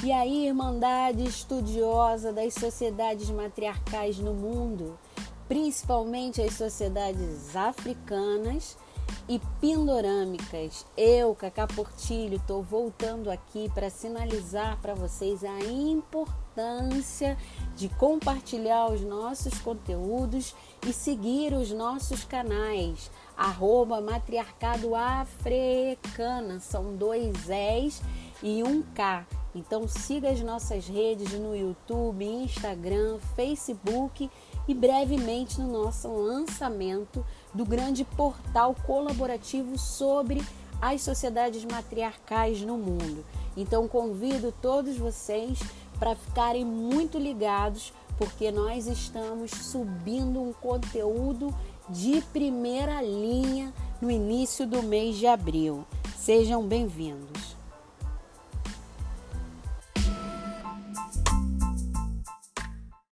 E aí, Irmandade estudiosa das sociedades matriarcais no mundo, principalmente as sociedades africanas e pindorâmicas. Eu, Cacá Portilho, estou voltando aqui para sinalizar para vocês a importância de compartilhar os nossos conteúdos e seguir os nossos canais. Arroba Matriarcado Africana, são dois S e um K. Então siga as nossas redes no YouTube, Instagram, Facebook e brevemente no nosso lançamento do grande portal colaborativo sobre as sociedades matriarcais no mundo. Então convido todos vocês para ficarem muito ligados, porque nós estamos subindo um conteúdo de primeira linha no início do mês de abril. Sejam bem-vindos.